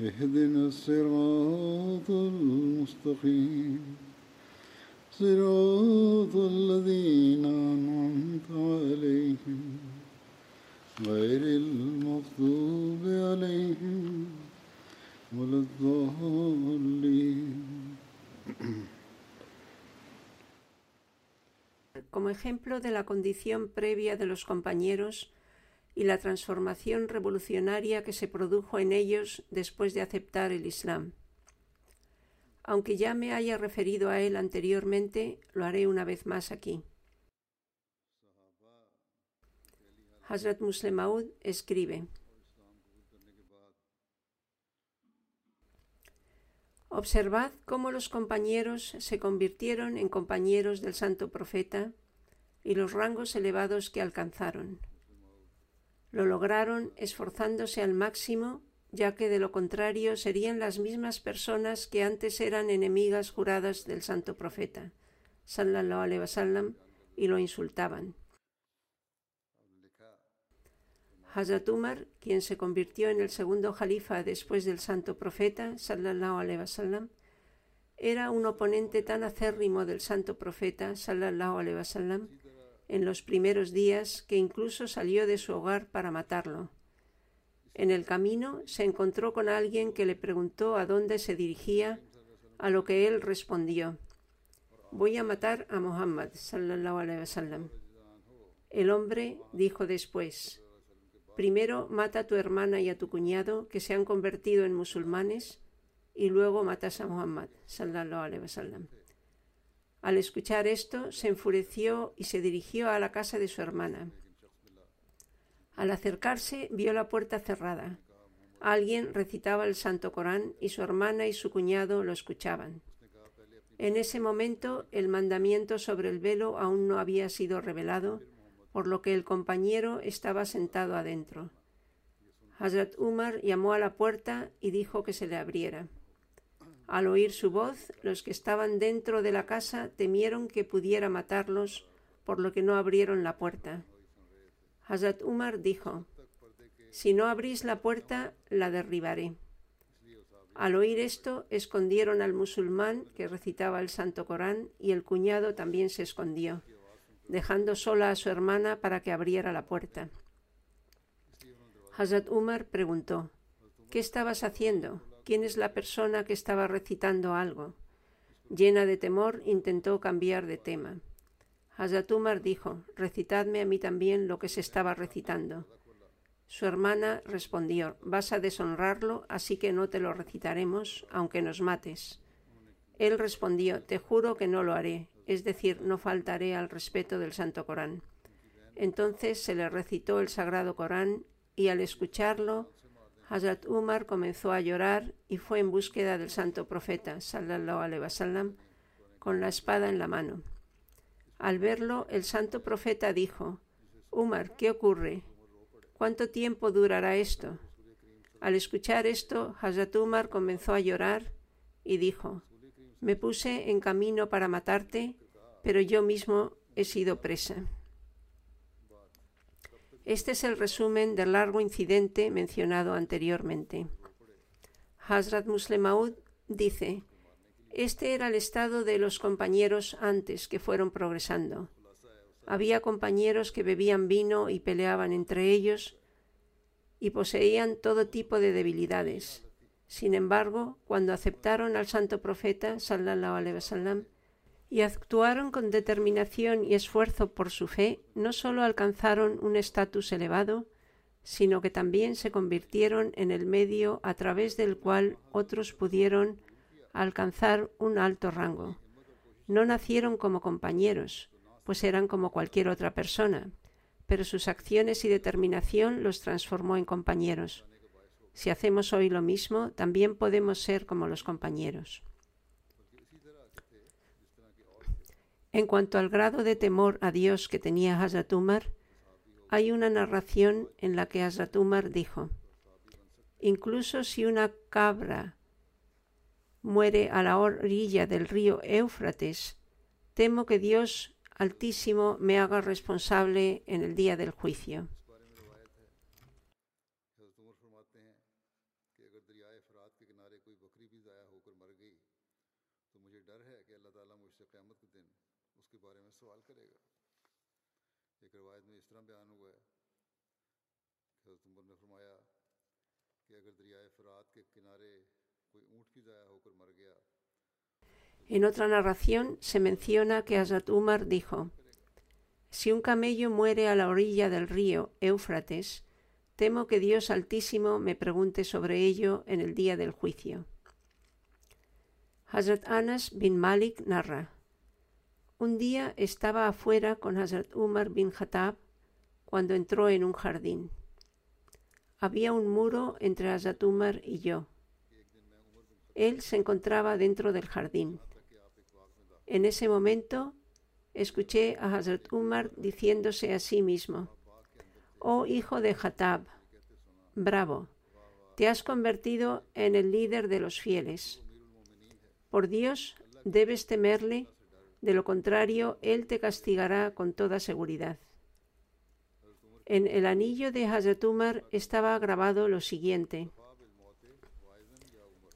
اهدنا الصراط المستقيم صراط الذين أنعمت عليهم غير المغضوب عليهم ولا الضالين como ejemplo de la condición previa de los compañeros y la transformación revolucionaria que se produjo en ellos después de aceptar el Islam. Aunque ya me haya referido a él anteriormente, lo haré una vez más aquí. Hazrat Muslim Maud escribe: Observad cómo los compañeros se convirtieron en compañeros del santo profeta y los rangos elevados que alcanzaron. Lo lograron esforzándose al máximo, ya que de lo contrario serían las mismas personas que antes eran enemigas juradas del santo profeta, sallallahu alaihi wasallam, y lo insultaban. Hazrat Umar, quien se convirtió en el segundo jalifa después del santo profeta, sallallahu alaihi wasallam, era un oponente tan acérrimo del santo profeta, sallallahu alaihi wasallam, en los primeros días que incluso salió de su hogar para matarlo. En el camino se encontró con alguien que le preguntó a dónde se dirigía, a lo que él respondió: Voy a matar a Muhammad. El hombre dijo después: Primero mata a tu hermana y a tu cuñado que se han convertido en musulmanes y luego matas a Muhammad, sallallahu. Al escuchar esto, se enfureció y se dirigió a la casa de su hermana. Al acercarse, vio la puerta cerrada. Alguien recitaba el Santo Corán y su hermana y su cuñado lo escuchaban. En ese momento, el mandamiento sobre el velo aún no había sido revelado, por lo que el compañero estaba sentado adentro. Hazrat Umar llamó a la puerta y dijo que se le abriera. Al oír su voz, los que estaban dentro de la casa temieron que pudiera matarlos, por lo que no abrieron la puerta. Hazrat Umar dijo, Si no abrís la puerta, la derribaré. Al oír esto, escondieron al musulmán que recitaba el Santo Corán y el cuñado también se escondió, dejando sola a su hermana para que abriera la puerta. Hazrat Umar preguntó, ¿Qué estabas haciendo? ¿Quién es la persona que estaba recitando algo? Llena de temor, intentó cambiar de tema. Hazrat Umar dijo, recitadme a mí también lo que se estaba recitando. Su hermana respondió, vas a deshonrarlo, así que no te lo recitaremos, aunque nos mates. Él respondió, te juro que no lo haré, es decir, no faltaré al respeto del Santo Corán. Entonces se le recitó el Sagrado Corán y al escucharlo, Hazrat Umar comenzó a llorar y fue en búsqueda del santo profeta, sallallahu alaihi wasallam, con la espada en la mano. Al verlo, el santo profeta dijo: Umar, ¿qué ocurre? ¿Cuánto tiempo durará esto? Al escuchar esto, Hazrat Umar comenzó a llorar y dijo: Me puse en camino para matarte, pero yo mismo he sido presa. Este es el resumen del largo incidente mencionado anteriormente. Hazrat Muslim Maud dice, este era el estado de los compañeros antes que fueron progresando. Había compañeros que bebían vino y peleaban entre ellos y poseían todo tipo de debilidades. Sin embargo, cuando aceptaron al santo profeta, sallallahu alaihi wasallam, y actuaron con determinación y esfuerzo por su fe, no solo alcanzaron un estatus elevado, sino que también se convirtieron en el medio a través del cual otros pudieron alcanzar un alto rango. No nacieron como compañeros, pues eran como cualquier otra persona, pero sus acciones y determinación los transformó en compañeros. Si hacemos hoy lo mismo, también podemos ser como los compañeros. En cuanto al grado de temor a Dios que tenía Hazrat Umar, hay una narración en la que Hazrat Umar dijo, incluso si una cabra muere a la orilla del río Éufrates, temo que Dios Altísimo me haga responsable en el día del juicio. En otra narración se menciona que Hazrat Umar dijo: Si un camello muere a la orilla del río Éufrates, temo que Dios Altísimo me pregunte sobre ello en el día del juicio. Hazrat Anas bin Malik narra: Un día estaba afuera con Hazrat Umar bin Khattab cuando entró en un jardín. Había un muro entre Hazrat Umar y yo. Él se encontraba dentro del jardín. En ese momento escuché a Hazrat Umar diciéndose a sí mismo, Oh hijo de Hatab, bravo, te has convertido en el líder de los fieles. Por Dios, debes temerle, de lo contrario, Él te castigará con toda seguridad. En el anillo de Hazrat Umar estaba grabado lo siguiente.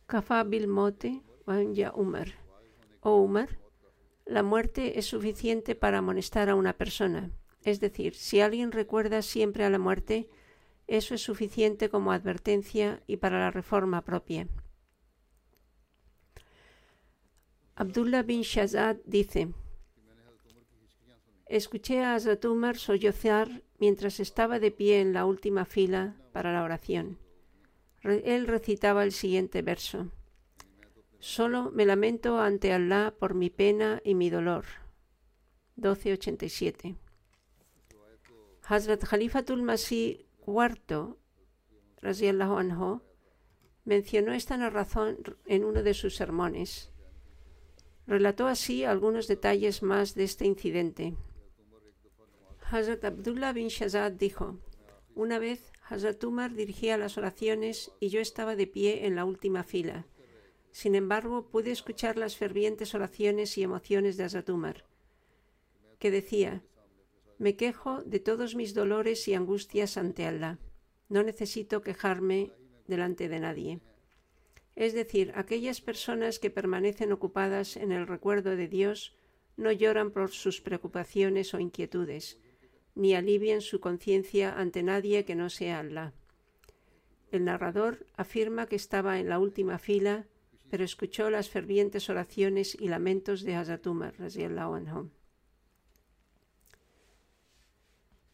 Kafa bil mote Umar. Oh Umar, la muerte es suficiente para amonestar a una persona. Es decir, si alguien recuerda siempre a la muerte, eso es suficiente como advertencia y para la reforma propia. Abdullah bin Shazad dice, escuché a Hazrat Umar sollozar mientras estaba de pie en la última fila para la oración. Él recitaba el siguiente verso. Solo me lamento ante Allah por mi pena y mi dolor. 1287. Hazrat Khalifatul Masih IV, anhu, mencionó esta narración en uno de sus sermones. Relató así algunos detalles más de este incidente. Hazrat Abdullah bin Shazad dijo, una vez Hazrat Umar dirigía las oraciones y yo estaba de pie en la última fila. Sin embargo, pude escuchar las fervientes oraciones y emociones de Azatumar, que decía, me quejo de todos mis dolores y angustias ante Allah. No necesito quejarme delante de nadie. Es decir, aquellas personas que permanecen ocupadas en el recuerdo de Dios no lloran por sus preocupaciones o inquietudes, ni alivian su conciencia ante nadie que no sea Allah. El narrador afirma que estaba en la última fila pero escuchó las fervientes oraciones y lamentos de Hazrat Umar.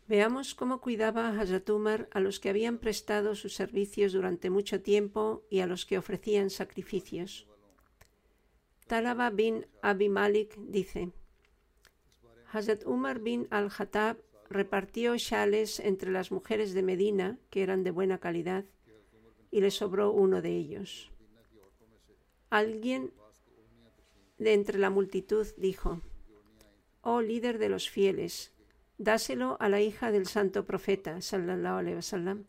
Veamos cómo cuidaba Hazrat Umar a los que habían prestado sus servicios durante mucho tiempo y a los que ofrecían sacrificios. Talaba bin Abi Malik dice: Hazrat Umar bin al-Khattab repartió shales entre las mujeres de Medina, que eran de buena calidad, y le sobró uno de ellos. Alguien de entre la multitud dijo, Oh líder de los fieles, dáselo a la hija del santo profeta, sallallahu alaihi wasallam,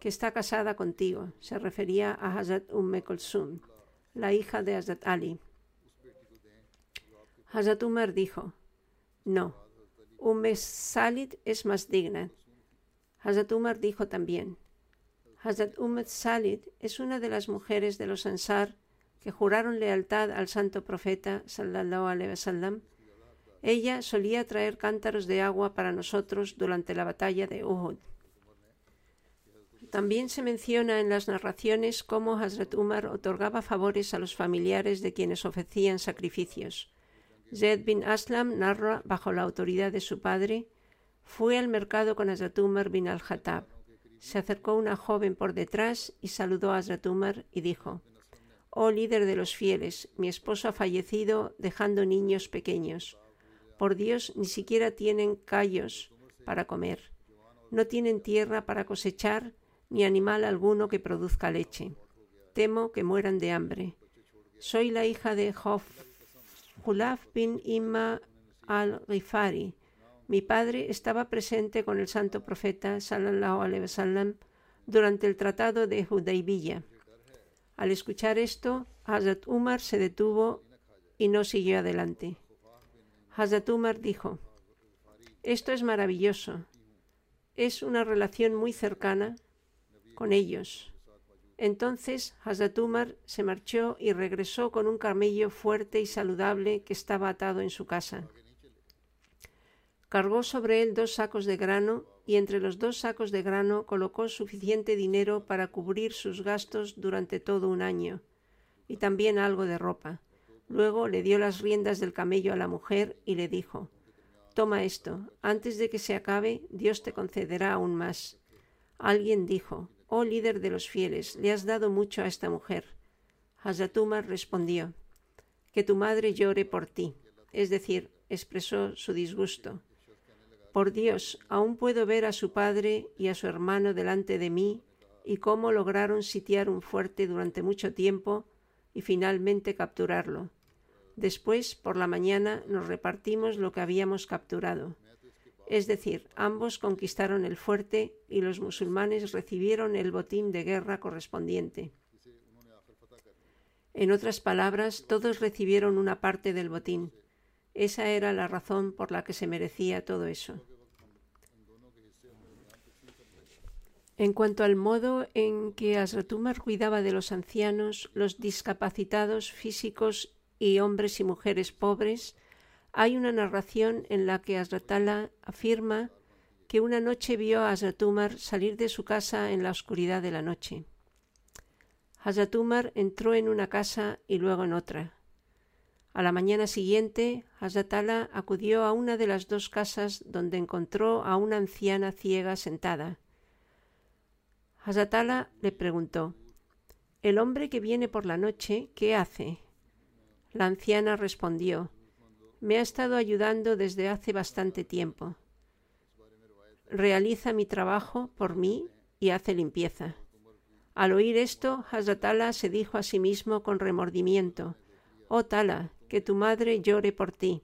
que está casada contigo. Se refería a Hazrat Umm Kulsum, la hija de Hazrat Ali. Hazrat Umar dijo, No, Umm Salid es más digna. Hazrat Umar dijo también, Hazrat Umm Salid es una de las mujeres de los Ansar que juraron lealtad al santo profeta sallallahu alaihi wasallam, ella solía traer cántaros de agua para nosotros durante la batalla de Uhud. También se menciona en las narraciones cómo Hazrat Umar otorgaba favores a los familiares de quienes ofrecían sacrificios. Zaid bin Aslam narra, bajo la autoridad de su padre, fue al mercado con Hazrat Umar bin al-Hattab. Se acercó una joven por detrás y saludó a Hazrat Umar y dijo, Oh líder de los fieles, mi esposo ha fallecido dejando niños pequeños. Por Dios, ni siquiera tienen callos para comer. No tienen tierra para cosechar ni animal alguno que produzca leche. Temo que mueran de hambre. Soy la hija de Hulaf bin Imma al-Ghifari. Mi padre estaba presente con el santo profeta sallallahu alaihi wasallam durante el tratado de Hudaybiyah. Al escuchar esto, Hazrat Umar se detuvo y no siguió adelante. Hazrat Umar dijo, esto es maravilloso. Es una relación muy cercana con ellos. Entonces Hazrat Umar se marchó y regresó con un camello fuerte y saludable que estaba atado en su casa. Cargó sobre él dos sacos de grano y entre los dos sacos de grano colocó suficiente dinero para cubrir sus gastos durante todo un año y también algo de ropa. Luego le dio las riendas del camello a la mujer y le dijo Toma esto, antes de que se acabe, Dios te concederá aún más. Alguien dijo Oh líder de los fieles, le has dado mucho a esta mujer. Hazatumar respondió Que tu madre llore por ti, es decir, expresó su disgusto. Por Dios, aún puedo ver a su padre y a su hermano delante de mí y cómo lograron sitiar un fuerte durante mucho tiempo y finalmente capturarlo. Después, por la mañana, nos repartimos lo que habíamos capturado. Es decir, ambos conquistaron el fuerte y los musulmanes recibieron el botín de guerra correspondiente. En otras palabras, todos recibieron una parte del botín. Esa era la razón por la que se merecía todo eso. En cuanto al modo en que Asratumar cuidaba de los ancianos, los discapacitados físicos y hombres y mujeres pobres, hay una narración en la que Asratala afirma que una noche vio a Asratumar salir de su casa en la oscuridad de la noche. Asratumar entró en una casa y luego en otra. A la mañana siguiente, Hazratala acudió a una de las dos casas donde encontró a una anciana ciega sentada. Hazratala le preguntó El hombre que viene por la noche, ¿qué hace? La anciana respondió me ha estado ayudando desde hace bastante tiempo. Realiza mi trabajo por mí y hace limpieza. Al oír esto, Hazratala se dijo a sí mismo con remordimiento, Oh Tala, que tu madre llore por ti.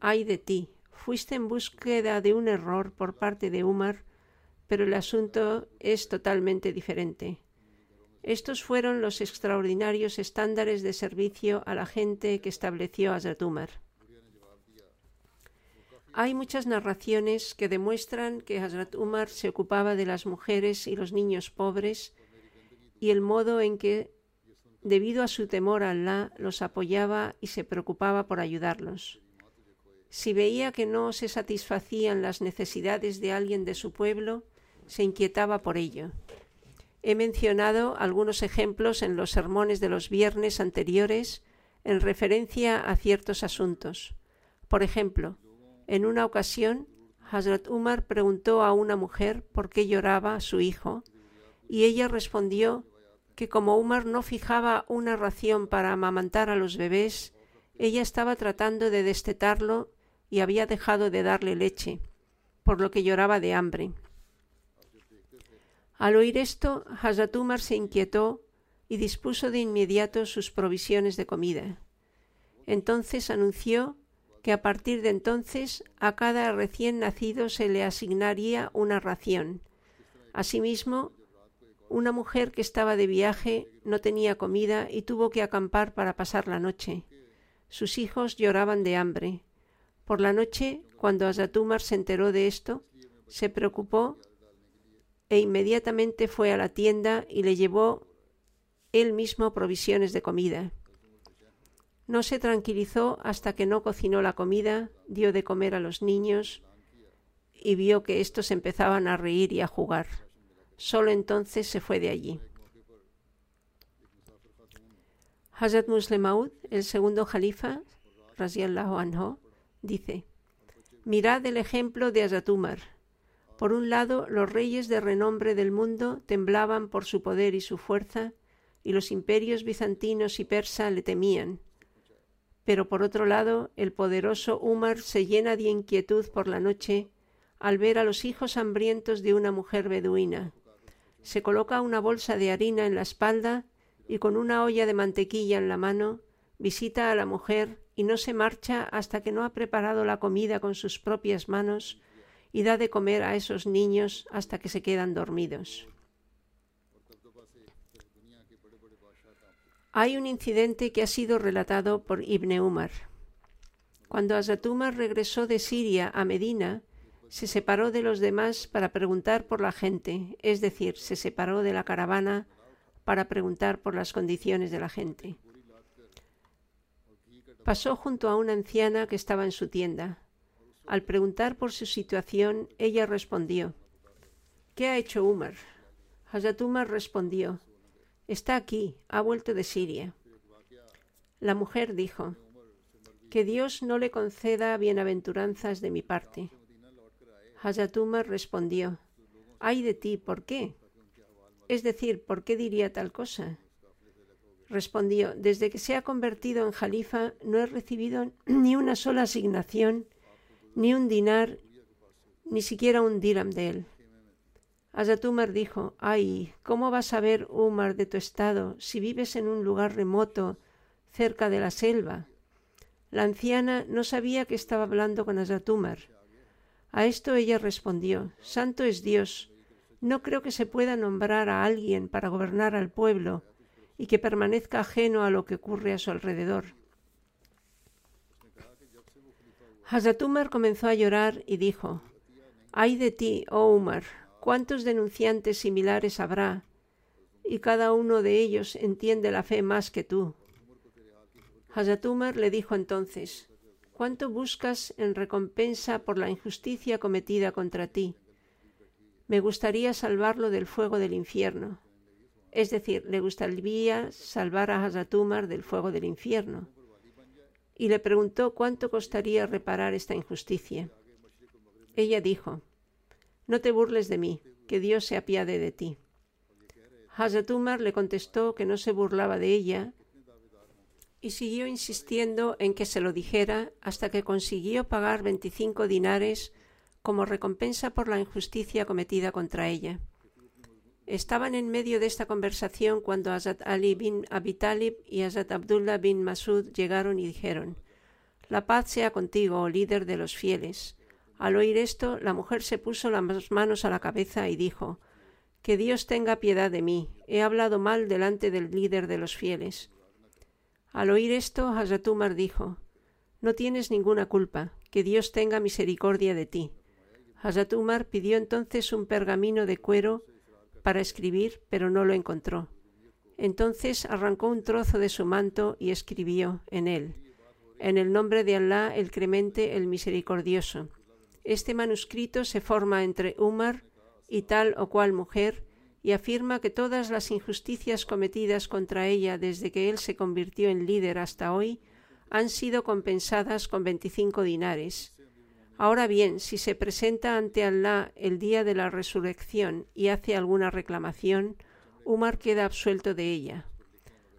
Ay de ti, fuiste en búsqueda de un error por parte de Umar, pero el asunto es totalmente diferente. Estos fueron los extraordinarios estándares de servicio a la gente que estableció Hazrat Umar. Hay muchas narraciones que demuestran que Hazrat Umar se ocupaba de las mujeres y los niños pobres y el modo en que, debido a su temor a Allah, los apoyaba y se preocupaba por ayudarlos. Si veía que no se satisfacían las necesidades de alguien de su pueblo, se inquietaba por ello. He mencionado algunos ejemplos en los sermones de los viernes anteriores en referencia a ciertos asuntos. Por ejemplo, en una ocasión, Hazrat Umar preguntó a una mujer por qué lloraba su hijo, y ella respondió que como Umar no fijaba una ración para amamantar a los bebés, ella estaba tratando de destetarlo y había dejado de darle leche, por lo que lloraba de hambre. Al oír esto, Hazrat Umar se inquietó y dispuso de inmediato sus provisiones de comida. Entonces anunció que a partir de entonces a cada recién nacido se le asignaría una ración. Asimismo, una mujer que estaba de viaje no tenía comida y tuvo que acampar para pasar la noche. Sus hijos lloraban de hambre. Por la noche, cuando Azatumar se enteró de esto, se preocupó e inmediatamente fue a la tienda y le llevó él mismo provisiones de comida. No se tranquilizó hasta que no cocinó la comida, dio de comer a los niños y vio que éstos empezaban a reír y a jugar. Solo entonces se fue de allí. Hazrat Muslim Maud, el segundo jalifa, anhu, dice: Mirad el ejemplo de Hazrat Umar. Por un lado, los reyes de renombre del mundo temblaban por su poder y su fuerza, y los imperios bizantinos y persa le temían. Pero por otro lado, el poderoso Umar se llena de inquietud por la noche al ver a los hijos hambrientos de una mujer beduina. Se coloca una bolsa de harina en la espalda y con una olla de mantequilla en la mano visita a la mujer y no se marcha hasta que no ha preparado la comida con sus propias manos y da de comer a esos niños hasta que se quedan dormidos. Hay un incidente que ha sido relatado por Ibn Umar. Cuando Umar regresó de Siria a Medina, se separó de los demás para preguntar por la gente, es decir, se separó de la caravana para preguntar por las condiciones de la gente. Pasó junto a una anciana que estaba en su tienda. Al preguntar por su situación, ella respondió, ¿Qué ha hecho Umar? Hazrat Umar respondió, Está aquí, ha vuelto de Siria. La mujer dijo, Que Dios no le conceda bienaventuranzas de mi parte. Hazrat Umar respondió, Ay de ti, ¿por qué? Es decir, ¿por qué diría tal cosa? Respondió, desde que se ha convertido en jalifa no he recibido ni una sola asignación, ni un dinar, ni siquiera un dirham de él. Umar dijo, ay, ¿cómo vas a ver, Umar, de tu estado si vives en un lugar remoto, cerca de la selva? La anciana no sabía que estaba hablando con Umar. A esto ella respondió, Santo es Dios, no creo que se pueda nombrar a alguien para gobernar al pueblo y que permanezca ajeno a lo que ocurre a su alrededor. Hazrat Umar comenzó a llorar y dijo, Ay de ti, oh Umar, cuántos denunciantes similares habrá, y cada uno de ellos entiende la fe más que tú. Hazrat Umar le dijo entonces, ¿cuánto buscas en recompensa por la injusticia cometida contra ti? me gustaría salvarlo del fuego del infierno. Es decir, le gustaría salvar a Hazatumar del fuego del infierno. Y le preguntó cuánto costaría reparar esta injusticia. Ella dijo, No te burles de mí, que Dios se apiade de ti. Hazatumar le contestó que no se burlaba de ella y siguió insistiendo en que se lo dijera hasta que consiguió pagar veinticinco dinares como recompensa por la injusticia cometida contra ella. Estaban en medio de esta conversación cuando Azad Ali bin Abi Talib y Azad Abdullah bin Masud llegaron y dijeron: La paz sea contigo, oh líder de los fieles. Al oír esto, la mujer se puso las manos a la cabeza y dijo: Que Dios tenga piedad de mí. He hablado mal delante del líder de los fieles. Al oír esto, Hazrat Umar dijo: No tienes ninguna culpa. Que Dios tenga misericordia de ti. Hazrat Umar pidió entonces un pergamino de cuero para escribir, pero no lo encontró. Entonces arrancó un trozo de su manto y escribió en él, en el nombre de Alá el Clemente, el Misericordioso. Este manuscrito se forma entre Umar y tal o cual mujer y afirma que todas las injusticias cometidas contra ella desde que él se convirtió en líder hasta hoy han sido compensadas con veinticinco dinares Ahora bien, si se presenta ante Allah el día de la resurrección y hace alguna reclamación, Umar queda absuelto de ella.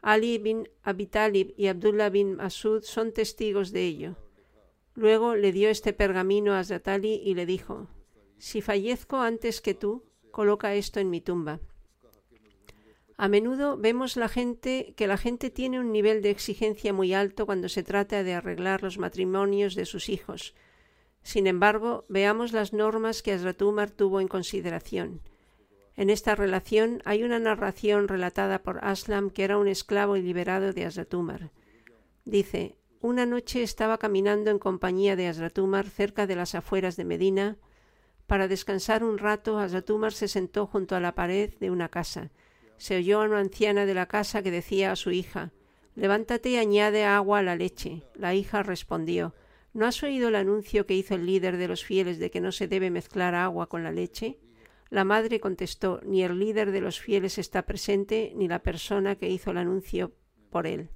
Ali bin Abi Talib y Abdullah bin Masud son testigos de ello. Luego le dio este pergamino a Zatali y le dijo: Si fallezco antes que tú, coloca esto en mi tumba. A menudo vemos la gente que la gente tiene un nivel de exigencia muy alto cuando se trata de arreglar los matrimonios de sus hijos sin embargo, veamos las normas que Asratumar tuvo en consideración. En esta relación hay una narración relatada por Aslam, que era un esclavo y liberado de Asratumar. Dice, una noche estaba caminando en compañía de Asratumar cerca de las afueras de Medina. Para descansar un rato, Asratumar se sentó junto a la pared de una casa. Se oyó a una anciana de la casa que decía a su hija, Levántate y añade agua a la leche. La hija respondió, ¿No has oído el anuncio que hizo el líder de los fieles de que no se debe mezclar agua con la leche? La madre contestó, ni el líder de los fieles está presente, ni la persona que hizo el anuncio por él.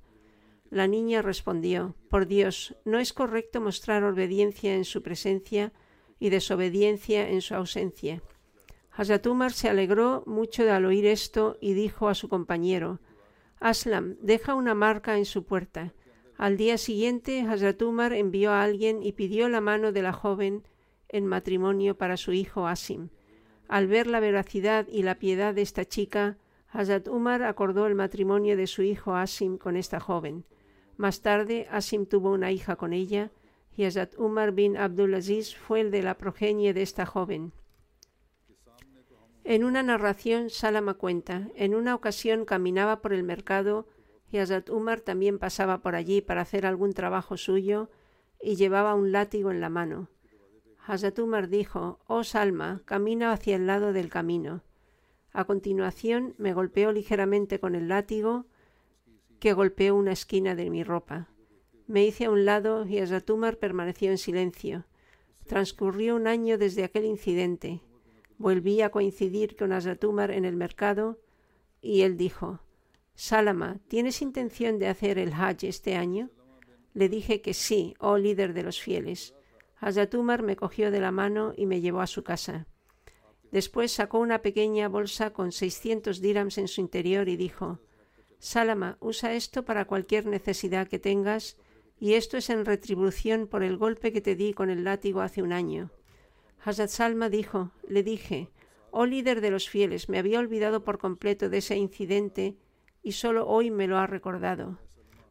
La niña respondió, Por Dios, no es correcto mostrar obediencia en su presencia y desobediencia en su ausencia. Hazrat Umar se alegró mucho al oír esto y dijo a su compañero, Aslam, deja una marca en su puerta. Al día siguiente, Hazrat Umar envió a alguien y pidió la mano de la joven en matrimonio para su hijo Asim. Al ver la veracidad y la piedad de esta chica, Hazrat Umar acordó el matrimonio de su hijo Asim con esta joven. Más tarde, Asim tuvo una hija con ella, y Umar bin Abdulaziz fue el de la progenie de esta joven. En una narración, Salama cuenta, en una ocasión caminaba por el mercado y Hazrat Umar también pasaba por allí para hacer algún trabajo suyo y llevaba un látigo en la mano. Hazrat Umar dijo, Oh Salma, camina hacia el lado del camino. A continuación me golpeó ligeramente con el látigo que golpeó una esquina de mi ropa. Me hice a un lado y Hazrat Umar permaneció en silencio. Transcurrió un año desde aquel incidente. Volví a coincidir con Azatumar en el mercado y él dijo, Salama, ¿tienes intención de hacer el Hajj este año? Le dije que sí, oh líder de los fieles. Azatumar me cogió de la mano y me llevó a su casa. Después sacó una pequeña bolsa con 600 dirhams en su interior y dijo, Salama, usa esto para cualquier necesidad que tengas y esto es en retribución por el golpe que te di con el látigo hace un año. Hazrat Salma dijo, le dije, oh líder de los fieles, me había olvidado por completo de ese incidente y solo hoy me lo ha recordado.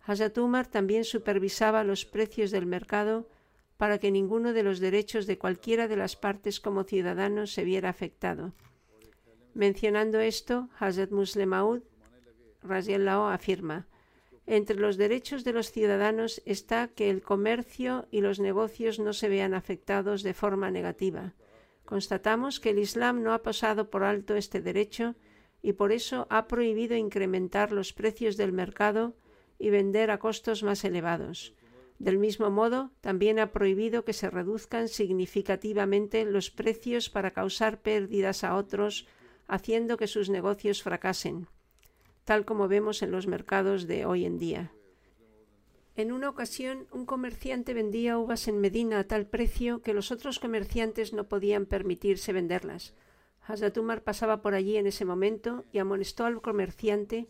Hazrat Umar también supervisaba los precios del mercado para que ninguno de los derechos de cualquiera de las partes como ciudadanos se viera afectado. Mencionando esto, Hazrat Muslim Maud afirma, entre los derechos de los ciudadanos está que el comercio y los negocios no se vean afectados de forma negativa. Constatamos que el Islam no ha pasado por alto este derecho y por eso ha prohibido incrementar los precios del mercado y vender a costos más elevados. Del mismo modo, también ha prohibido que se reduzcan significativamente los precios para causar pérdidas a otros, haciendo que sus negocios fracasen tal como vemos en los mercados de hoy en día. En una ocasión, un comerciante vendía uvas en Medina a tal precio que los otros comerciantes no podían permitirse venderlas. Hazatumar pasaba por allí en ese momento y amonestó al comerciante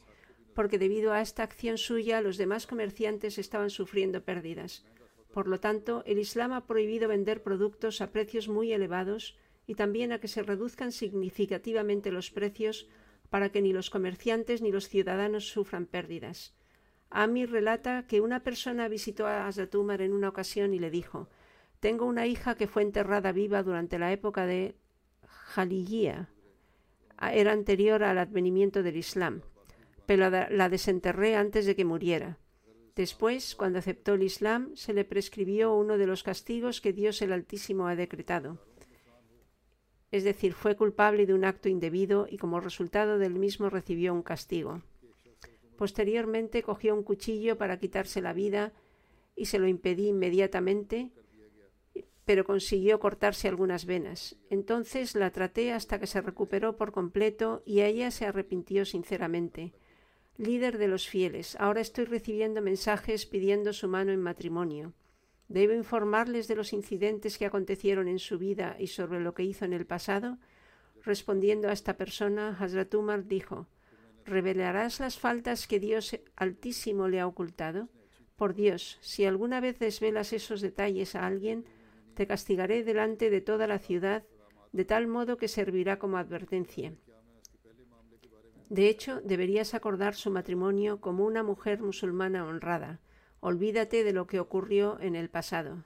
porque debido a esta acción suya los demás comerciantes estaban sufriendo pérdidas. Por lo tanto, el Islam ha prohibido vender productos a precios muy elevados y también a que se reduzcan significativamente los precios para que ni los comerciantes ni los ciudadanos sufran pérdidas. Amir relata que una persona visitó a Azatumar en una ocasión y le dijo Tengo una hija que fue enterrada viva durante la época de Jaliyya. Era anterior al advenimiento del Islam, pero la desenterré antes de que muriera. Después, cuando aceptó el Islam, se le prescribió uno de los castigos que Dios el Altísimo ha decretado es decir, fue culpable de un acto indebido y como resultado del mismo recibió un castigo. Posteriormente cogió un cuchillo para quitarse la vida y se lo impedí inmediatamente, pero consiguió cortarse algunas venas. Entonces la traté hasta que se recuperó por completo y ella se arrepintió sinceramente. Líder de los fieles, ahora estoy recibiendo mensajes pidiendo su mano en matrimonio. ¿Debo informarles de los incidentes que acontecieron en su vida y sobre lo que hizo en el pasado? Respondiendo a esta persona, Hazrat Umar dijo, ¿Revelarás las faltas que Dios Altísimo le ha ocultado? Por Dios, si alguna vez desvelas esos detalles a alguien, te castigaré delante de toda la ciudad, de tal modo que servirá como advertencia. De hecho, deberías acordar su matrimonio como una mujer musulmana honrada. Olvídate de lo que ocurrió en el pasado.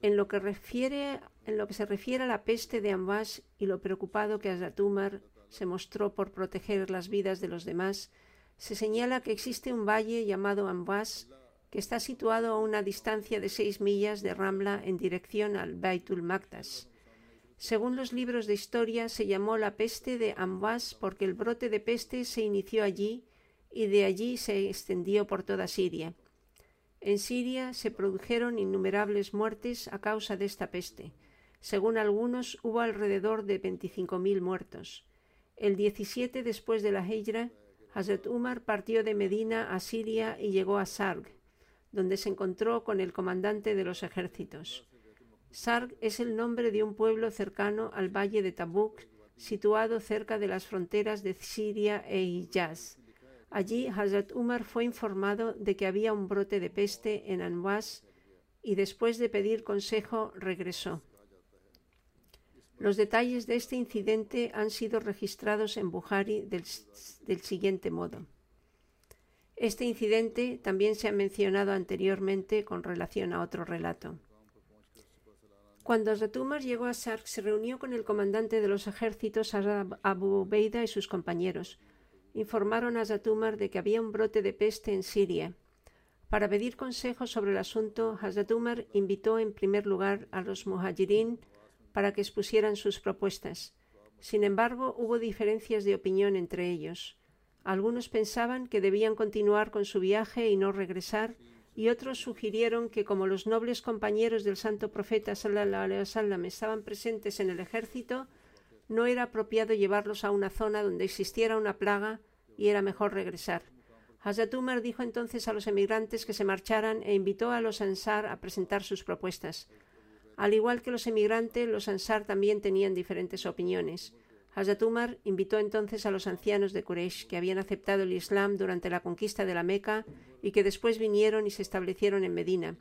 En lo que, se refiere a la peste de Amwas y lo preocupado que Azatumar se mostró por proteger las vidas de los demás, se señala que existe un valle llamado Amwas que está situado a una distancia de seis millas de Ramla en dirección al Baitul Maqdas. Según los libros de historia, se llamó la peste de Amwas porque el brote de peste se inició allí y de allí se extendió por toda Siria. En Siria se produjeron innumerables muertes a causa de esta peste. Según algunos, hubo alrededor de 25.000 muertos. El 17 después de la Hijra, Hazrat Umar partió de Medina a Siria y llegó a Sarg, donde se encontró con el comandante de los ejércitos. Sarg es el nombre de un pueblo cercano al valle de Tabuk, situado cerca de las fronteras de Siria e Hijaz. Allí Hazrat Umar fue informado de que había un brote de peste en Anwas y después de pedir consejo regresó. Los detalles de este incidente han sido registrados en Buhari del, siguiente modo. Este incidente también se ha mencionado anteriormente con relación a otro relato. Cuando Zatumar llegó a Sark, se reunió con el comandante de los ejércitos Abu Beida y sus compañeros. Informaron a Zatumar de que había un brote de peste en Siria. Para pedir consejo sobre el asunto, Hazatumar invitó en primer lugar a los muhajirin para que expusieran sus propuestas. Sin embargo, hubo diferencias de opinión entre ellos. Algunos pensaban que debían continuar con su viaje y no regresar, y otros sugirieron que como los nobles compañeros del santo profeta sallallahu estaban presentes en el ejército, no era apropiado llevarlos a una zona donde existiera una plaga y era mejor regresar. Hazrat Umar dijo entonces a los emigrantes que se marcharan e invitó a los Ansar a presentar sus propuestas. Al igual que los emigrantes, los Ansar también tenían diferentes opiniones. Hazrat Umar invitó entonces a los ancianos de Quraysh que habían aceptado el Islam durante la conquista de la Meca y que después vinieron y se establecieron en Medina.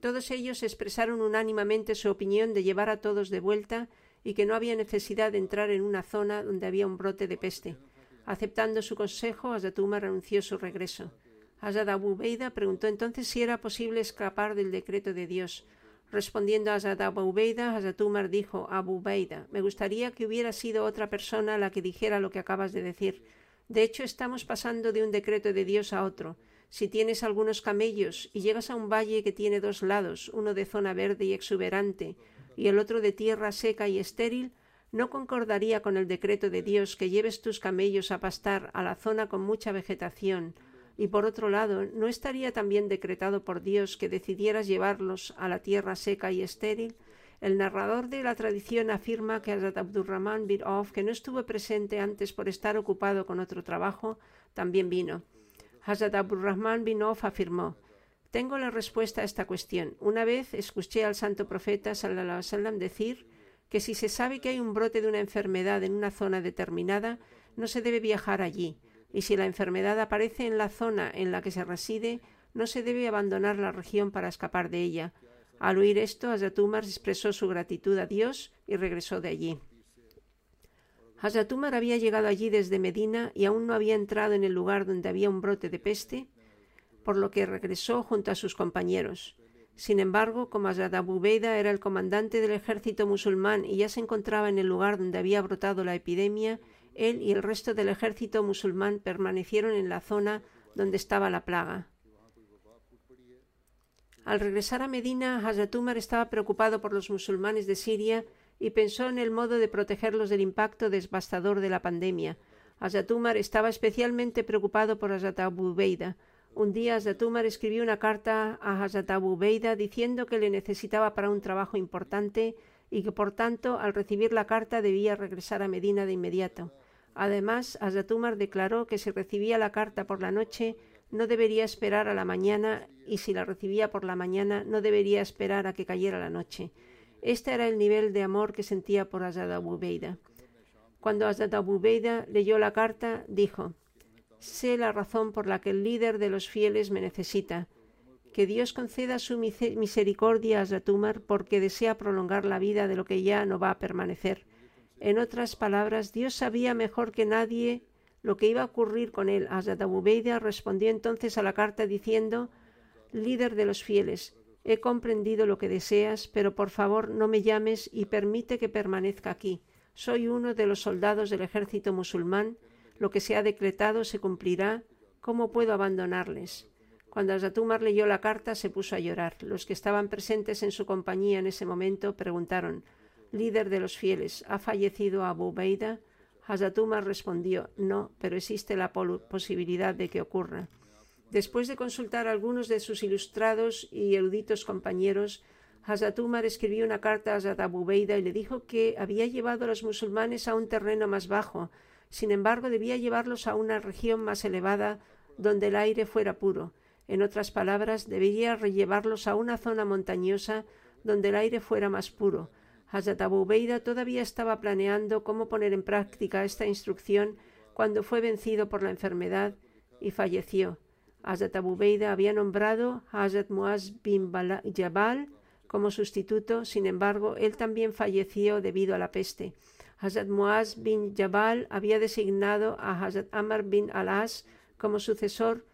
Todos ellos expresaron unánimemente su opinión de llevar a todos de vuelta y que no había necesidad de entrar en una zona donde había un brote de peste. Aceptando su consejo, Hazrat Umar anunció su regreso. Hazrat Abu Beida preguntó entonces si era posible escapar del decreto de Dios. Respondiendo a Hazrat Abu Beida, Hazrat Umar dijo, Abu Beida, me gustaría que hubiera sido otra persona la que dijera lo que acabas de decir. De hecho, estamos pasando de un decreto de Dios a otro. Si tienes algunos camellos y llegas a un valle que tiene dos lados, uno de zona verde y exuberante y el otro de tierra seca y estéril, no concordaría con el decreto de Dios que lleves tus camellos a pastar a la zona con mucha vegetación, y por otro lado, ¿no estaría también decretado por Dios que decidieras llevarlos a la tierra seca y estéril? El narrador de la tradición afirma que Hazrat Abdurrahman bin Auf, que no estuvo presente antes por estar ocupado con otro trabajo, también vino. Hazrat Abdurrahman bin Auf afirmó, tengo la respuesta a esta cuestión. Una vez escuché al santo profeta sallallahu alaihi wasallam decir que si se sabe que hay un brote de una enfermedad en una zona determinada, no se debe viajar allí y si la enfermedad aparece en la zona en la que se reside, no se debe abandonar la región para escapar de ella. Al oír esto, Hazrat expresó su gratitud a Dios y regresó de allí. Hazrat había llegado allí desde Medina y aún no había entrado en el lugar donde había un brote de peste, por lo que regresó junto a sus compañeros. Sin embargo, como Hazrat Abu Beida era el comandante del ejército musulmán y ya se encontraba en el lugar donde había brotado la epidemia, él y el resto del ejército musulmán permanecieron en la zona donde estaba la plaga. Al regresar a Medina, Hazrat Umar estaba preocupado por los musulmanes de Siria y pensó en el modo de protegerlos del impacto devastador de la pandemia. Hazrat estaba especialmente preocupado por Hazrat Abu Beida. Un día Hazrat Umar escribió una carta a Hazrat Beida diciendo que le necesitaba para un trabajo importante y que por tanto al recibir la carta debía regresar a Medina de inmediato. Además, Azatumar declaró que si recibía la carta por la noche no debería esperar a la mañana y si la recibía por la mañana no debería esperar a que cayera la noche. Este era el nivel de amor que sentía por Azad Abu Beida. Cuando Azad Beida leyó la carta, dijo: Sé la razón por la que el líder de los fieles me necesita. Que Dios conceda su misericordia a Azatumar porque desea prolongar la vida de lo que ya no va a permanecer. En otras palabras, Dios sabía mejor que nadie lo que iba a ocurrir con él. Hazrat Abu Beida respondió entonces a la carta diciendo, líder de los fieles, he comprendido lo que deseas, pero por favor no me llames y permite que permanezca aquí. Soy uno de los soldados del ejército musulmán. Lo que se ha decretado se cumplirá. ¿Cómo puedo abandonarles? Cuando Umar leyó la carta se puso a llorar. Los que estaban presentes en su compañía en ese momento preguntaron líder de los fieles, ¿ha fallecido Abu Beida? Hazatuma respondió, no, pero existe la posibilidad de que ocurra. Después de consultar a algunos de sus ilustrados y eruditos compañeros, Hazrat Umar escribió una carta a Hazrat Abu Beida y le dijo que había llevado a los musulmanes a un terreno más bajo, sin embargo debía llevarlos a una región más elevada donde el aire fuera puro. En otras palabras, debería rellevarlos a una zona montañosa donde el aire fuera más puro. Hazrat Abu todavía estaba planeando cómo poner en práctica esta instrucción cuando fue vencido por la enfermedad y falleció. Hazrat Abu había nombrado a Hazrat Muaz bin Jabal como sustituto, sin embargo, él también falleció debido a la peste. Hazrat Muaz bin Jabal había designado a Hazrat Amr bin Alas como sucesor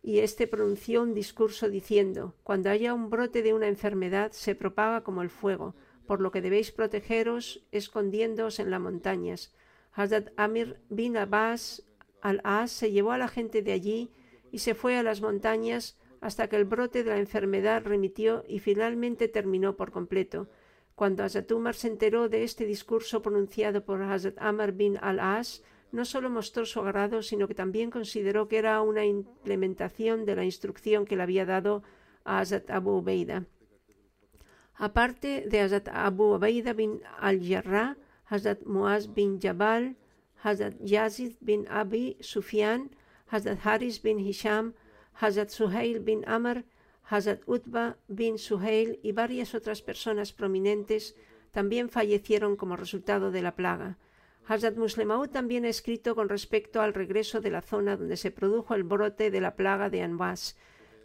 y éste pronunció un discurso diciendo, Cuando haya un brote de una enfermedad, se propaga como el fuego, por lo que debéis protegeros escondiéndoos en las montañas. Hazrat Amir bin Abbas al-As se llevó a la gente de allí y se fue a las montañas hasta que el brote de la enfermedad remitió y finalmente terminó por completo. Cuando Hazrat Umar se enteró de este discurso pronunciado por Hazrat Amr bin al-As, no solo mostró su agrado, sino que también consideró que era una implementación de la instrucción que le había dado a Hazrat Abu Ubaida. Aparte de Hazrat Abu Ubaida bin al-Jarrah, Hazrat Muaz bin Jabal, Hazrat Yazid bin Abi Sufyan, Hazrat Haris bin Hisham, Hazrat Suhail bin Amr, Hazrat Utba bin Suhail y varias otras personas prominentes también fallecieron como resultado de la plaga. Hazrat Muslemaud también ha escrito con respecto al regreso de la zona donde se produjo el brote de la plaga de Anwas.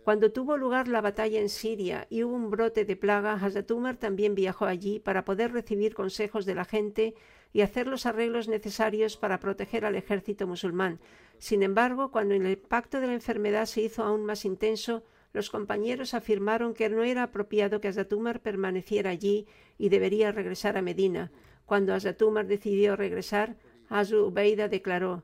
Cuando tuvo lugar la batalla en Siria y hubo un brote de plaga, Hazrat Umar también viajó allí para poder recibir consejos de la gente y hacer los arreglos necesarios para proteger al ejército musulmán. Sin embargo, cuando el impacto de la enfermedad se hizo aún más intenso, los compañeros afirmaron que no era apropiado que Azatumar permaneciera allí y debería regresar a Medina. Cuando Azatumar decidió regresar, Azu Ubaida declaró: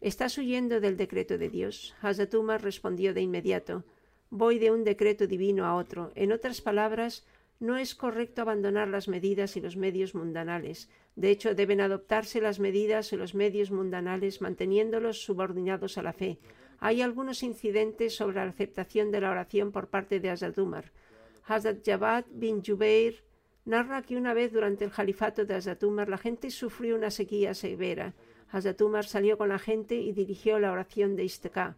¿Estás huyendo del decreto de Dios? Azatumar respondió de inmediato: Voy de un decreto divino a otro. En otras palabras, no es correcto abandonar las medidas y los medios mundanales. De hecho, deben adoptarse las medidas y los medios mundanales manteniéndolos subordinados a la fe. Hay algunos incidentes sobre la aceptación de la oración por parte de Hazrat Umar. Hazrat Jabad bin Jubeir narra que una vez durante el califato de Hazrat Umar la gente sufrió una sequía severa. Hazrat Umar salió con la gente y dirigió la oración de Isteká,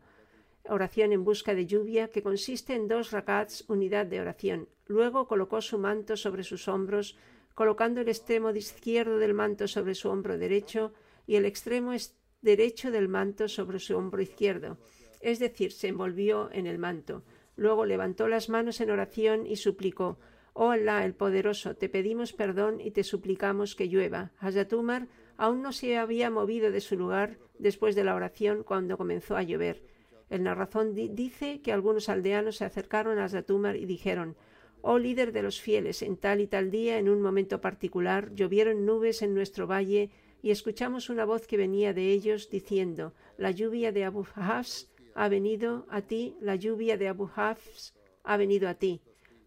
oración en busca de lluvia, que consiste en dos rakats, unidad de oración. Luego colocó su manto sobre sus hombros, colocando el extremo izquierdo del manto sobre su hombro derecho y el extremo derecho del manto sobre su hombro izquierdo, es decir, se envolvió en el manto. Luego levantó las manos en oración y suplicó Oh Allah, el poderoso, te pedimos perdón y te suplicamos que llueva. Hazrat Umar aún no se había movido de su lugar después de la oración cuando comenzó a llover. El narrazón dice que algunos aldeanos se acercaron a Hazrat Umar y dijeron Oh líder de los fieles, en tal y tal día, en un momento particular, llovieron nubes en nuestro valle y escuchamos una voz que venía de ellos diciendo, la lluvia de Abu Hafs ha venido a ti, la lluvia de Abu Hafs ha venido a ti.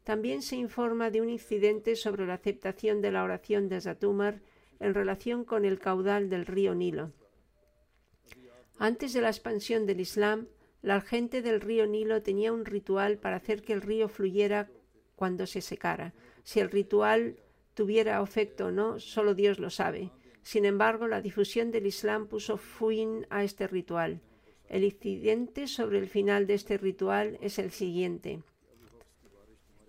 También se informa de un incidente sobre la aceptación de la oración de Zatumar en relación con el caudal del río Nilo. Antes de la expansión del Islam, la gente del río Nilo tenía un ritual para hacer que el río fluyera cuando se secara. Si el ritual tuviera efecto o no, solo Dios lo sabe. Sin embargo, la difusión del Islam puso fin a este ritual. El incidente sobre el final de este ritual es el siguiente.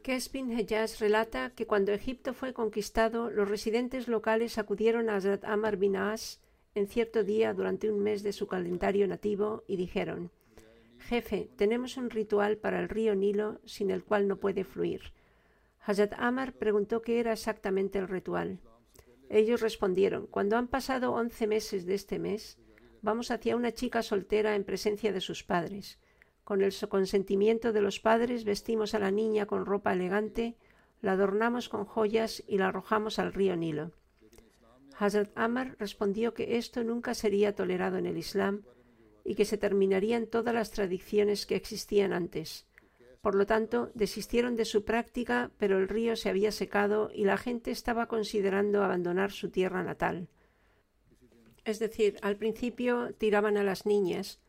Kesbin Hejaz relata que cuando Egipto fue conquistado, los residentes locales acudieron a Hazrat Amar bin As en cierto día durante un mes de su calendario nativo y dijeron: Jefe, tenemos un ritual para el río Nilo sin el cual no puede fluir. Hazrat Amar preguntó qué era exactamente el ritual. Ellos respondieron, cuando han pasado once meses de este mes, vamos hacia una chica soltera en presencia de sus padres. Con el consentimiento de los padres vestimos a la niña con ropa elegante, la adornamos con joyas y la arrojamos al río Nilo. Hazrat Amar respondió que esto nunca sería tolerado en el Islam y que se terminarían todas las tradiciones que existían antes. Por lo tanto, desistieron de su práctica, pero el río se había secado y la gente estaba considerando abandonar su tierra natal. Es decir, al principio tiraban a las niñas.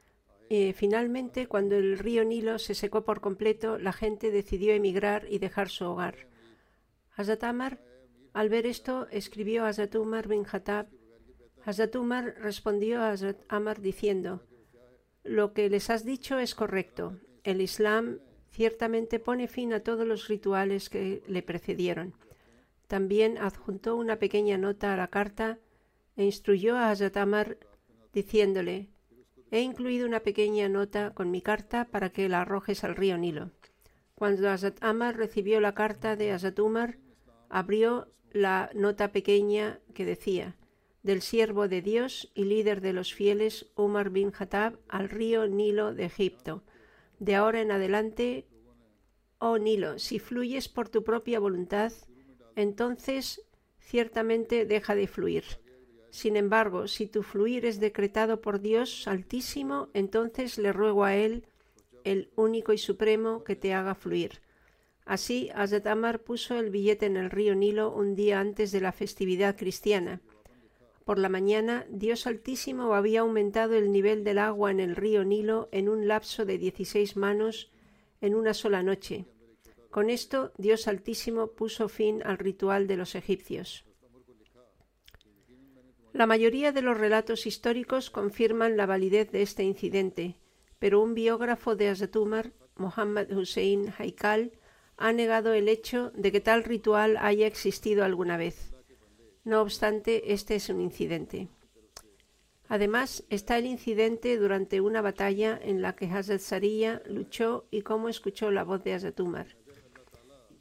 y finalmente, cuando el río Nilo se secó por completo, la gente decidió emigrar y dejar su hogar. Hazrat al ver esto, escribió a Hazrat Umar bin Khattab. Hazrat Umar respondió a Hazrat Amar diciendo, lo que les has dicho es correcto. El Islam ciertamente pone fin a todos los rituales que le precedieron. También adjuntó una pequeña nota a la carta e instruyó a Hazrat Amar diciéndole, he incluido una pequeña nota con mi carta para que la arrojes al río Nilo. Cuando Hazrat Amar recibió la carta de Hazrat Umar, abrió la nota pequeña que decía, del siervo de Dios y líder de los fieles Umar bin Khattab al río Nilo de Egipto. De ahora en adelante, oh Nilo, si fluyes por tu propia voluntad, entonces ciertamente deja de fluir. Sin embargo, si tu fluir es decretado por Dios Altísimo, entonces le ruego a Él, el único y supremo, que te haga fluir. Así, Hazrat Amar puso el billete en el río Nilo un día antes de la festividad cristiana por la mañana, Dios Altísimo había aumentado el nivel del agua en el río Nilo en un lapso de dieciséis manos en una sola noche. Con esto, Dios Altísimo puso fin al ritual de los egipcios. La mayoría de los relatos históricos confirman la validez de este incidente, pero un biógrafo de Azatumar, Mohammad Hussein Haikal, ha negado el hecho de que tal ritual haya existido alguna vez. No obstante, este es un incidente. Además, está el incidente durante una batalla en la que Hazrat Sariya luchó y cómo escuchó la voz de Hazrat Umar.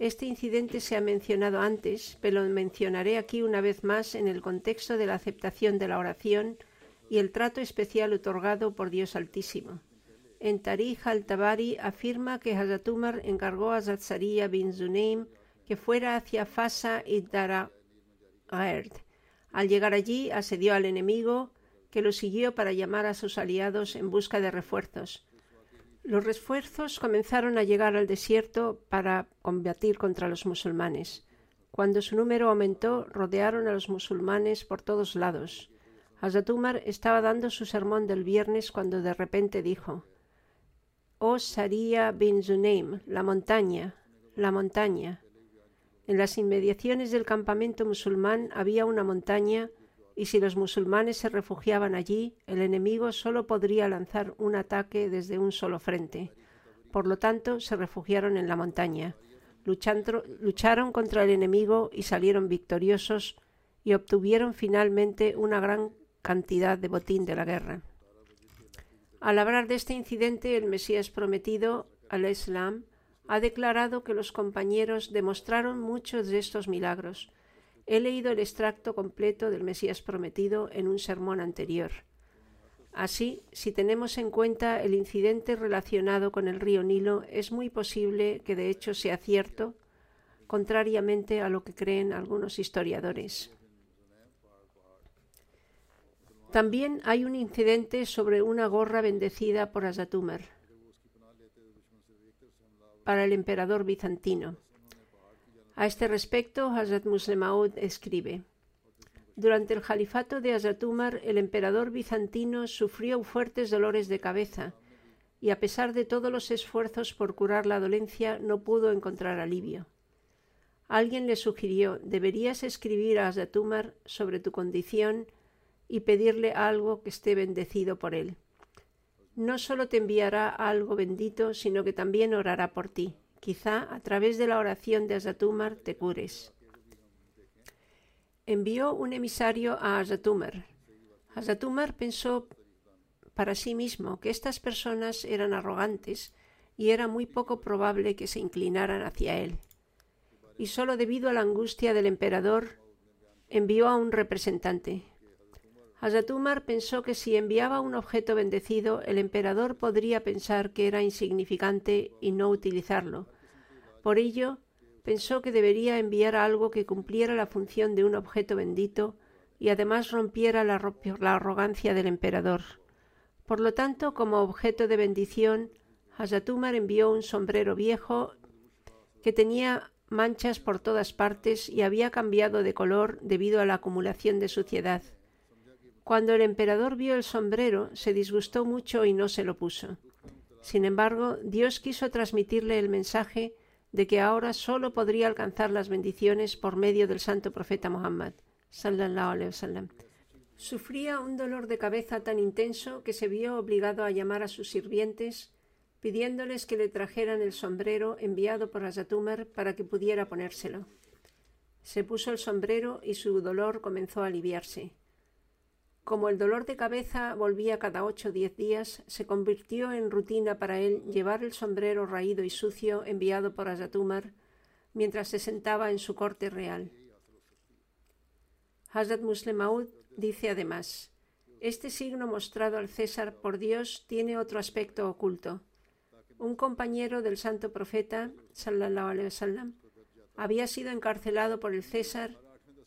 Este incidente se ha mencionado antes, pero lo mencionaré aquí una vez más en el contexto de la aceptación de la oración y el trato especial otorgado por Dios Altísimo. En Tarij al-Tabari afirma que Hazrat Umar encargó a Sariya bin Zunaim que fuera hacia Fasa y Dara al llegar allí, asedió al enemigo, que lo siguió para llamar a sus aliados en busca de refuerzos. Los refuerzos comenzaron a llegar al desierto para combatir contra los musulmanes. Cuando su número aumentó, rodearon a los musulmanes por todos lados. Hazrat estaba dando su sermón del viernes cuando de repente dijo: Oh Saria bin Zunaim, la montaña, la montaña. En las inmediaciones del campamento musulmán había una montaña y si los musulmanes se refugiaban allí, el enemigo solo podría lanzar un ataque desde un solo frente. Por lo tanto, se refugiaron en la montaña. lucharon contra el enemigo y salieron victoriosos y obtuvieron finalmente una gran cantidad de botín de la guerra. Al hablar de este incidente, el Mesías prometido, al-Islam, ha declarado que los compañeros demostraron muchos de estos milagros. He leído el extracto completo del Mesías prometido en un sermón anterior. Así, si tenemos en cuenta el incidente relacionado con el río Nilo, es muy posible que de hecho sea cierto, contrariamente a lo que creen algunos historiadores. También hay un incidente sobre una gorra bendecida por Azatumar para el emperador bizantino. A este respecto, Hazrat Muslim escribe: Durante el califato de Hazrat Umar, el emperador bizantino sufrió fuertes dolores de cabeza y, a pesar de todos los esfuerzos por curar la dolencia, no pudo encontrar alivio. Alguien le sugirió: deberías escribir a Hazrat Umar sobre tu condición y pedirle algo que esté bendecido por él no solo te enviará algo bendito, sino que también orará por ti. Quizá a través de la oración de Azatumar te cures. Envió un emisario a Azatumar. Azatumar pensó para sí mismo que estas personas eran arrogantes y era muy poco probable que se inclinaran hacia él. Y solo debido a la angustia del emperador envió a un representante, Azatumar pensó que si enviaba un objeto bendecido, el emperador podría pensar que era insignificante y no utilizarlo. Por ello, pensó que debería enviar algo que cumpliera la función de un objeto bendito y además rompiera la, arrogancia del emperador. Por lo tanto, como objeto de bendición, Hazatumar envió un sombrero viejo que tenía manchas por todas partes y había cambiado de color debido a la acumulación de suciedad. Cuando el emperador vio el sombrero, se disgustó mucho y no se lo puso. Sin embargo, Dios quiso transmitirle el mensaje de que ahora solo podría alcanzar las bendiciones por medio del santo profeta Muhammad. Sufría un dolor de cabeza tan intenso que se vio obligado a llamar a sus sirvientes pidiéndoles que le trajeran el sombrero enviado por Azatumar para que pudiera ponérselo. Se puso el sombrero y su dolor comenzó a aliviarse. Como el dolor de cabeza volvía cada ocho o diez días, se convirtió en rutina para él llevar el sombrero raído y sucio enviado por Azatumar mientras se sentaba en su corte real. Hazrat Muslim dice además, este signo mostrado al César por Dios tiene otro aspecto oculto. Un compañero del santo profeta, sallallahu alaihi wasallam, había sido encarcelado por el César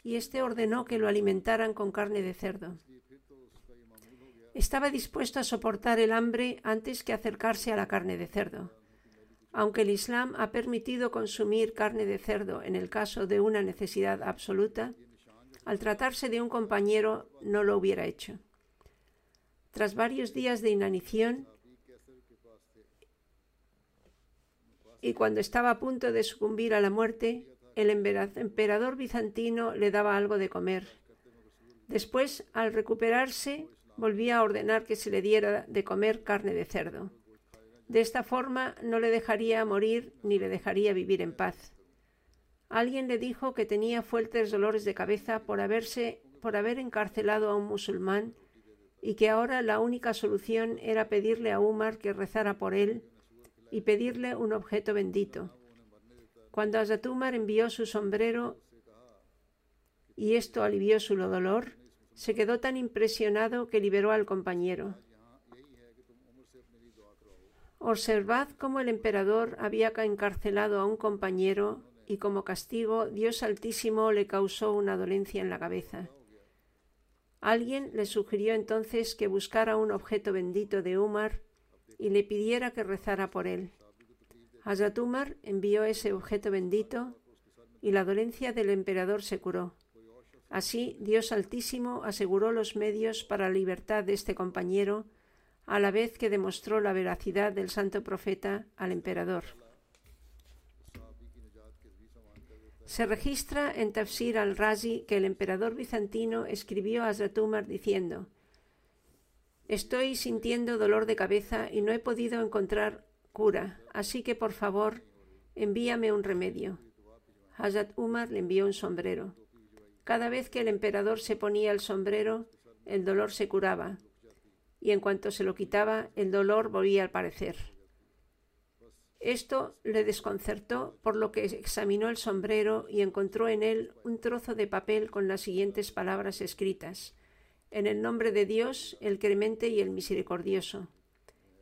y éste ordenó que lo alimentaran con carne de cerdo. Estaba dispuesto a soportar el hambre antes que acercarse a la carne de cerdo. Aunque el Islam ha permitido consumir carne de cerdo en el caso de una necesidad absoluta, al tratarse de un compañero no lo hubiera hecho. Tras varios días de inanición y cuando estaba a punto de sucumbir a la muerte, el emperador bizantino le daba algo de comer. Después, al recuperarse, volvía a ordenar que se le diera de comer carne de cerdo. De esta forma no le dejaría morir ni le dejaría vivir en paz. Alguien le dijo que tenía fuertes dolores de cabeza por haberse por haber encarcelado a un musulmán y que ahora la única solución era pedirle a Umar que rezara por él y pedirle un objeto bendito. Cuando Azatumar envió su sombrero y esto alivió su dolor, se quedó tan impresionado que liberó al compañero. Observad cómo el emperador había encarcelado a un compañero y como castigo Dios Altísimo le causó una dolencia en la cabeza. Alguien le sugirió entonces que buscara un objeto bendito de Umar y le pidiera que rezara por él. Hazrat Umar envió ese objeto bendito y la dolencia del emperador se curó. Así, Dios Altísimo aseguró los medios para la libertad de este compañero, a la vez que demostró la veracidad del santo profeta al emperador. Se registra en Tafsir al-Razi que el emperador bizantino escribió a Hazrat Umar diciendo: Estoy sintiendo dolor de cabeza y no he podido encontrar cura, así que por favor envíame un remedio. Hazrat Umar le envió un sombrero. Cada vez que el emperador se ponía el sombrero, el dolor se curaba, y en cuanto se lo quitaba, el dolor volvía al parecer. Esto le desconcertó, por lo que examinó el sombrero y encontró en él un trozo de papel con las siguientes palabras escritas en el nombre de Dios, el clemente y el misericordioso.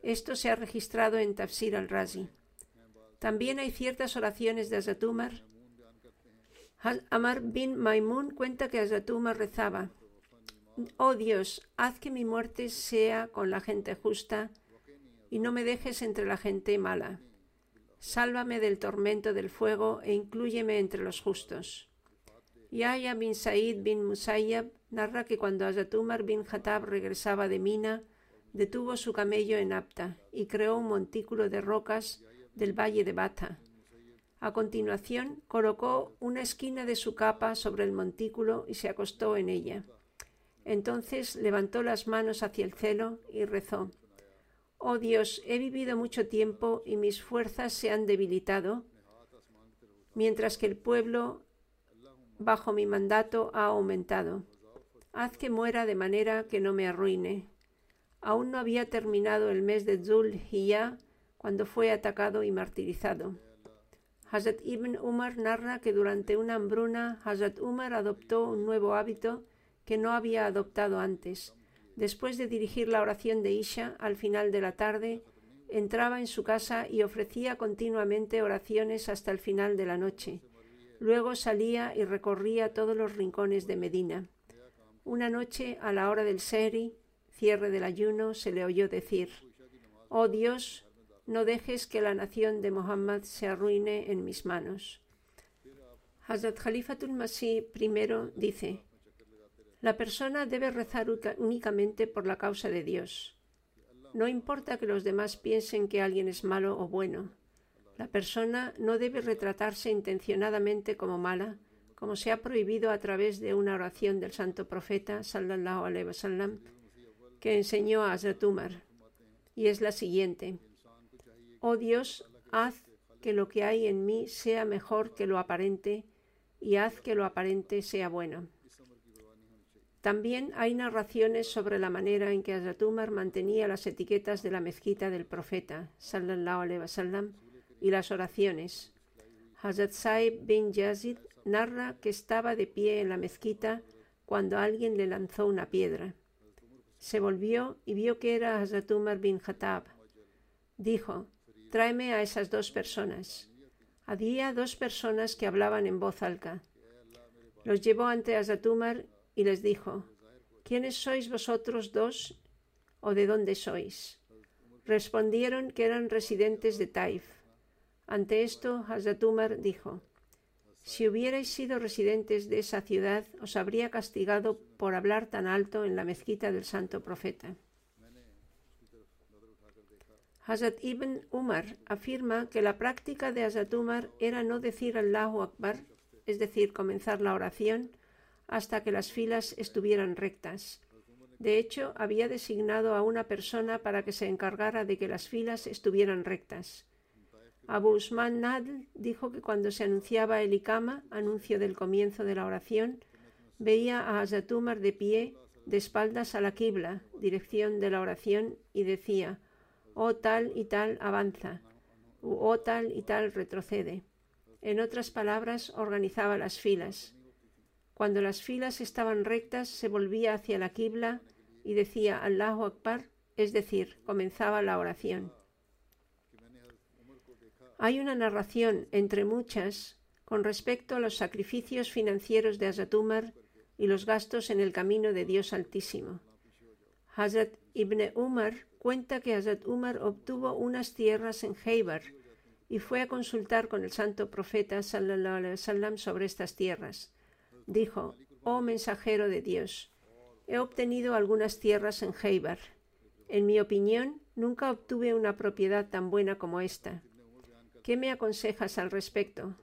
Esto se ha registrado en Tafsir al-Razi. También hay ciertas oraciones de Azatumar. Amar bin Maimun cuenta que Azatumar rezaba: Oh Dios, haz que mi muerte sea con la gente justa y no me dejes entre la gente mala. Sálvame del tormento del fuego e inclúyeme entre los justos. Yahya bin Said bin Musayyab narra que cuando Azatumar bin Hatab regresaba de Mina, detuvo su camello en Apta y creó un montículo de rocas del valle de Bata. A continuación, colocó una esquina de su capa sobre el montículo y se acostó en ella. Entonces levantó las manos hacia el cielo y rezó. Oh Dios, he vivido mucho tiempo y mis fuerzas se han debilitado, mientras que el pueblo bajo mi mandato ha aumentado. Haz que muera de manera que no me arruine. Aún no había terminado el mes de Zul ya cuando fue atacado y martirizado. Hazrat Ibn Umar narra que durante una hambruna Hazrat Umar adoptó un nuevo hábito que no había adoptado antes. Después de dirigir la oración de Isha al final de la tarde, entraba en su casa y ofrecía continuamente oraciones hasta el final de la noche. Luego salía y recorría todos los rincones de Medina. Una noche, a la hora del seri, cierre del ayuno, se le oyó decir, Oh Dios, no dejes que la nación de Muhammad se arruine en mis manos. Hazrat Khalifatul Masih I dice, la persona debe rezar únicamente por la causa de Dios. No importa que los demás piensen que alguien es malo o bueno. La persona no debe retratarse intencionadamente como mala, como se ha prohibido a través de una oración del santo profeta sallallahu que enseñó a Hazrat Umar y es la siguiente: Oh Dios, haz que lo que hay en mí sea mejor que lo aparente y haz que lo aparente sea bueno. También hay narraciones sobre la manera en que Hazrat Umar mantenía las etiquetas de la mezquita del profeta sallallahu alaihi wasallam y las oraciones. Hazrat Saib bin Yazid narra que estaba de pie en la mezquita cuando alguien le lanzó una piedra. Se volvió y vio que era Hazrat Umar bin Khattab. Dijo, tráeme a esas dos personas. Había dos personas que hablaban en voz alta. Los llevó ante Hazrat Umar y les dijo, ¿quiénes sois vosotros dos o de dónde sois? Respondieron que eran residentes de Taif. Ante esto, Hazrat Umar dijo, si hubierais sido residentes de esa ciudad, os habría castigado por hablar tan alto en la mezquita del santo profeta. Hazrat Ibn Umar afirma que la práctica de Hazrat Umar era no decir Allahu Akbar, es decir, comenzar la oración, hasta que las filas estuvieran rectas. De hecho, había designado a una persona para que se encargara de que las filas estuvieran rectas. Abu Usman Nadl dijo que cuando se anunciaba el Ikama, anuncio del comienzo de la oración, veía a Hazrat Umar de pie, de espaldas a la Qibla, dirección de la oración, y decía, oh tal y tal avanza, o tal y tal retrocede. En otras palabras, organizaba las filas. Cuando las filas estaban rectas, se volvía hacia la quibla y decía Allahu Akbar, es decir, comenzaba la oración. Hay una narración, entre muchas, con respecto a los sacrificios financieros de Hazrat Umar y los gastos en el camino de Dios Altísimo. Hazrat Ibn Umar cuenta que Hazrat Umar obtuvo unas tierras en Heibar y fue a consultar con el santo profeta wasallam sobre estas tierras dijo, Oh mensajero de Dios, he obtenido algunas tierras en Heibar. En mi opinión, nunca obtuve una propiedad tan buena como esta. ¿Qué me aconsejas al respecto?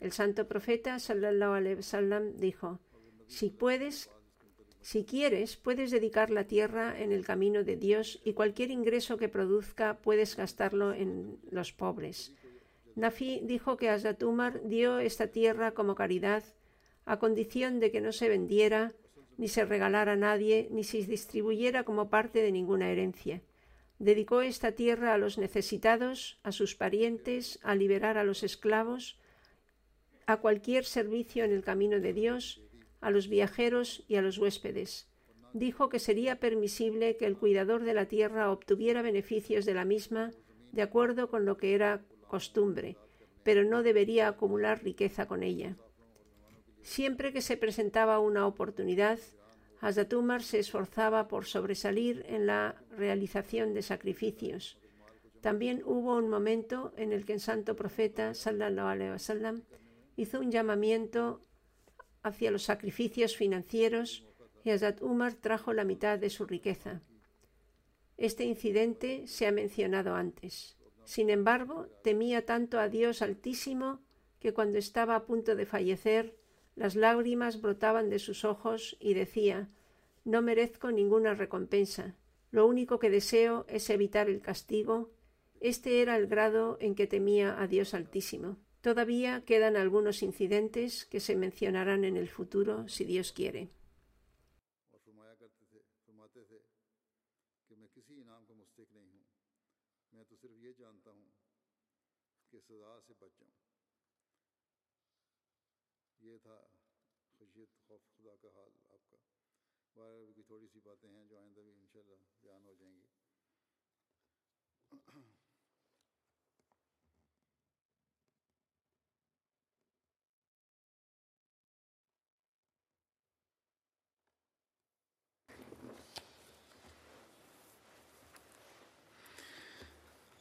El santo profeta wasallam dijo, si puedes, si quieres, puedes dedicar la tierra en el camino de Dios y cualquier ingreso que produzca puedes gastarlo en los pobres. Nafi dijo que Umar dio esta tierra como caridad a condición de que no se vendiera, ni se regalara a nadie, ni se distribuyera como parte de ninguna herencia. Dedicó esta tierra a los necesitados, a sus parientes, a liberar a los esclavos, a cualquier servicio en el camino de Dios, a los viajeros y a los huéspedes. Dijo que sería permisible que el cuidador de la tierra obtuviera beneficios de la misma de acuerdo con lo que era costumbre, pero no debería acumular riqueza con ella. Siempre que se presentaba una oportunidad, Hazrat Umar se esforzaba por sobresalir en la realización de sacrificios. También hubo un momento en el que el santo profeta sallallahu alaihi wasallam hizo un llamamiento hacia los sacrificios financieros y Hazrat Umar trajo la mitad de su riqueza. Este incidente se ha mencionado antes. Sin embargo, temía tanto a Dios Altísimo que cuando estaba a punto de fallecer las lágrimas brotaban de sus ojos y decía No merezco ninguna recompensa. Lo único que deseo es evitar el castigo. Este era el grado en que temía a Dios Altísimo. Todavía quedan algunos incidentes que se mencionarán en el futuro, si Dios quiere.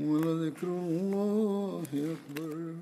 ولذكر الله أكبر